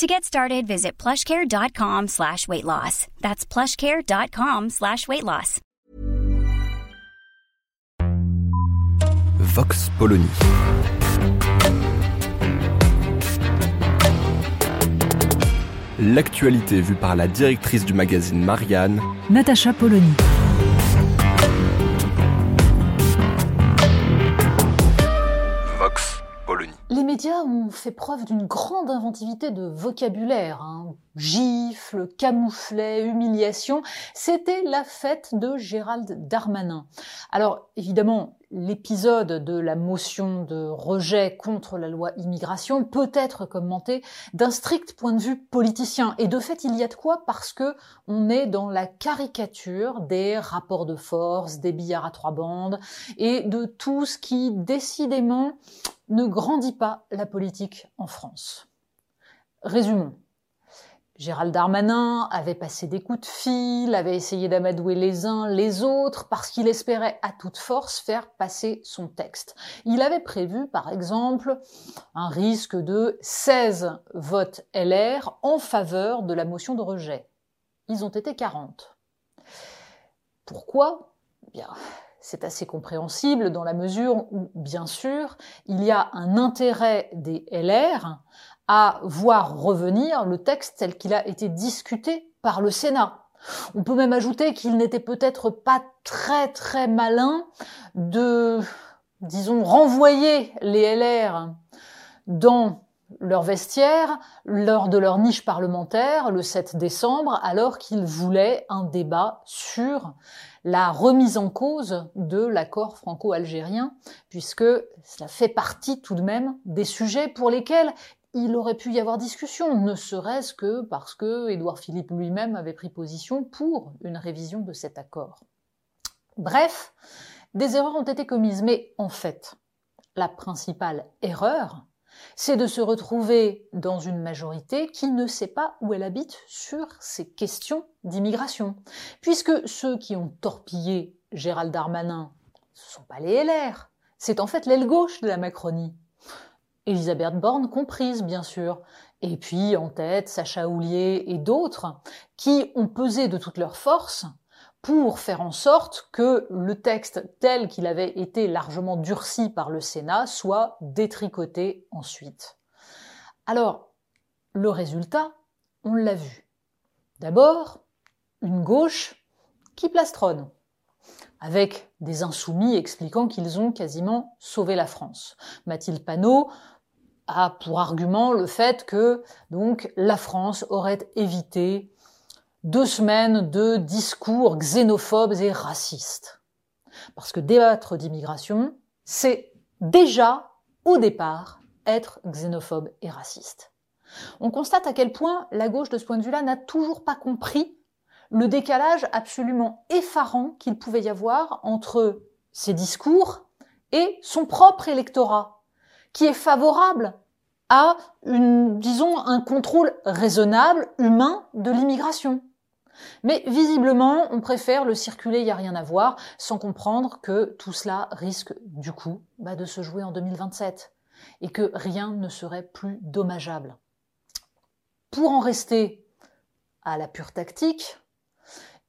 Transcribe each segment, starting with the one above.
To get started, visit plushcare.com slash weight loss. That's plushcare.com slash weight loss. Vox Polony. L'actualité vue par la directrice du magazine Marianne, Natacha Polony. Médias ont fait preuve d'une grande inventivité de vocabulaire. Hein. Gifle, camouflet, humiliation. C'était la fête de Gérald Darmanin. Alors, évidemment, l'épisode de la motion de rejet contre la loi immigration peut être commenté d'un strict point de vue politicien. Et de fait, il y a de quoi parce que on est dans la caricature des rapports de force, des billards à trois bandes et de tout ce qui, décidément, ne grandit pas la politique en France. Résumons. Gérald Darmanin avait passé des coups de fil, avait essayé d'amadouer les uns les autres parce qu'il espérait à toute force faire passer son texte. Il avait prévu, par exemple, un risque de 16 votes LR en faveur de la motion de rejet. Ils ont été 40. Pourquoi? Bien, c'est assez compréhensible dans la mesure où, bien sûr, il y a un intérêt des LR à voir revenir le texte tel qu'il a été discuté par le Sénat. On peut même ajouter qu'il n'était peut-être pas très très malin de, disons, renvoyer les LR dans leur vestiaire lors de leur niche parlementaire le 7 décembre, alors qu'ils voulaient un débat sur la remise en cause de l'accord franco-algérien, puisque cela fait partie tout de même des sujets pour lesquels il aurait pu y avoir discussion, ne serait-ce que parce que Édouard Philippe lui-même avait pris position pour une révision de cet accord. Bref, des erreurs ont été commises, mais en fait, la principale erreur, c'est de se retrouver dans une majorité qui ne sait pas où elle habite sur ces questions d'immigration. Puisque ceux qui ont torpillé Gérald Darmanin, ce ne sont pas les LR, c'est en fait l'aile gauche de la Macronie. Elisabeth Borne comprise, bien sûr. Et puis, en tête, Sacha Houlier et d'autres, qui ont pesé de toute leur force pour faire en sorte que le texte tel qu'il avait été largement durci par le Sénat soit détricoté ensuite. Alors, le résultat, on l'a vu. D'abord, une gauche qui plastronne, avec des insoumis expliquant qu'ils ont quasiment sauvé la France. Mathilde Panot a pour argument le fait que donc la France aurait évité deux semaines de discours xénophobes et racistes. Parce que débattre d'immigration, c'est déjà, au départ, être xénophobe et raciste. On constate à quel point la gauche, de ce point de vue-là, n'a toujours pas compris le décalage absolument effarant qu'il pouvait y avoir entre ses discours et son propre électorat, qui est favorable à une, disons, un contrôle raisonnable, humain de l'immigration. Mais visiblement, on préfère le circuler, il n'y a rien à voir, sans comprendre que tout cela risque du coup bah, de se jouer en 2027 et que rien ne serait plus dommageable. Pour en rester à la pure tactique,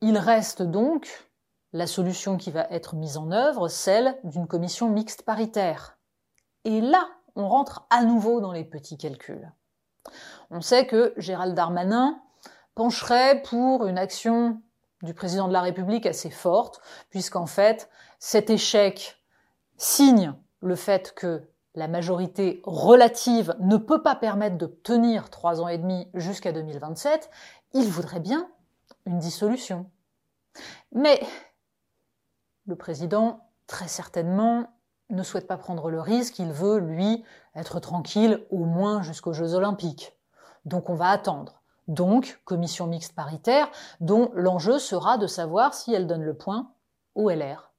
il reste donc la solution qui va être mise en œuvre, celle d'une commission mixte paritaire. Et là, on rentre à nouveau dans les petits calculs. On sait que Gérald Darmanin pencherait pour une action du président de la République assez forte, puisqu'en fait, cet échec signe le fait que la majorité relative ne peut pas permettre d'obtenir trois ans et demi jusqu'à 2027, il voudrait bien une dissolution. Mais le président, très certainement, ne souhaite pas prendre le risque, il veut, lui, être tranquille au moins jusqu'aux Jeux olympiques. Donc on va attendre. Donc, commission mixte paritaire, dont l'enjeu sera de savoir si elle donne le point au LR.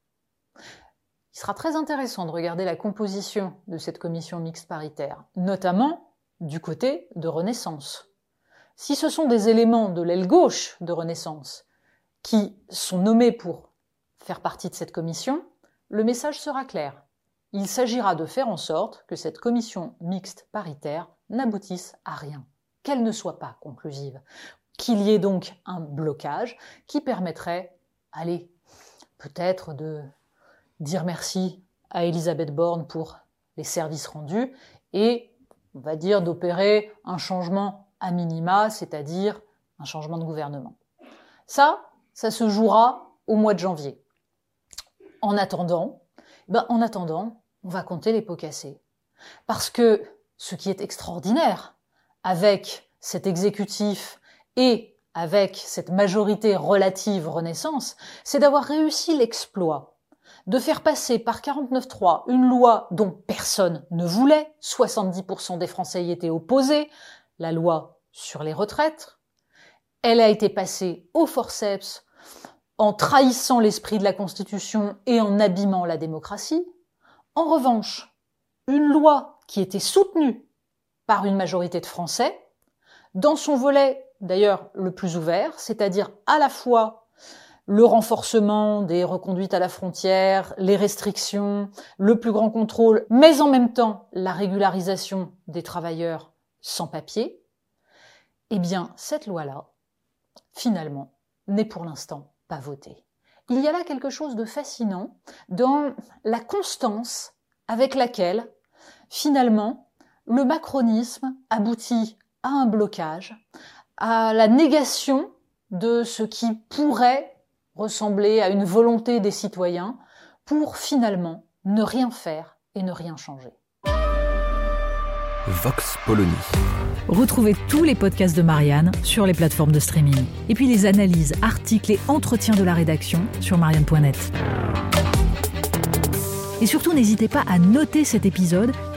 Il sera très intéressant de regarder la composition de cette commission mixte paritaire, notamment du côté de Renaissance. Si ce sont des éléments de l'aile gauche de Renaissance qui sont nommés pour faire partie de cette commission, le message sera clair. Il s'agira de faire en sorte que cette commission mixte paritaire n'aboutisse à rien, qu'elle ne soit pas conclusive, qu'il y ait donc un blocage qui permettrait, allez, peut-être de dire merci à Elisabeth Borne pour les services rendus et, on va dire, d'opérer un changement à minima, c'est-à-dire un changement de gouvernement. Ça, ça se jouera au mois de janvier. En attendant, ben, en attendant, on va compter les pots cassés. Parce que ce qui est extraordinaire avec cet exécutif et avec cette majorité relative Renaissance, c'est d'avoir réussi l'exploit de faire passer par 49.3 une loi dont personne ne voulait, 70% des Français y étaient opposés, la loi sur les retraites. Elle a été passée au forceps en trahissant l'esprit de la Constitution et en abîmant la démocratie. En revanche, une loi qui était soutenue par une majorité de Français, dans son volet d'ailleurs le plus ouvert, c'est-à-dire à la fois le renforcement des reconduites à la frontière, les restrictions, le plus grand contrôle, mais en même temps la régularisation des travailleurs sans papier, eh bien cette loi-là, finalement, n'est pour l'instant pas votée. Il y a là quelque chose de fascinant dans la constance avec laquelle, finalement, le macronisme aboutit à un blocage, à la négation de ce qui pourrait ressembler à une volonté des citoyens pour finalement ne rien faire et ne rien changer. Vox Polony. Retrouvez tous les podcasts de Marianne sur les plateformes de streaming. Et puis les analyses, articles et entretiens de la rédaction sur marianne.net. Et surtout, n'hésitez pas à noter cet épisode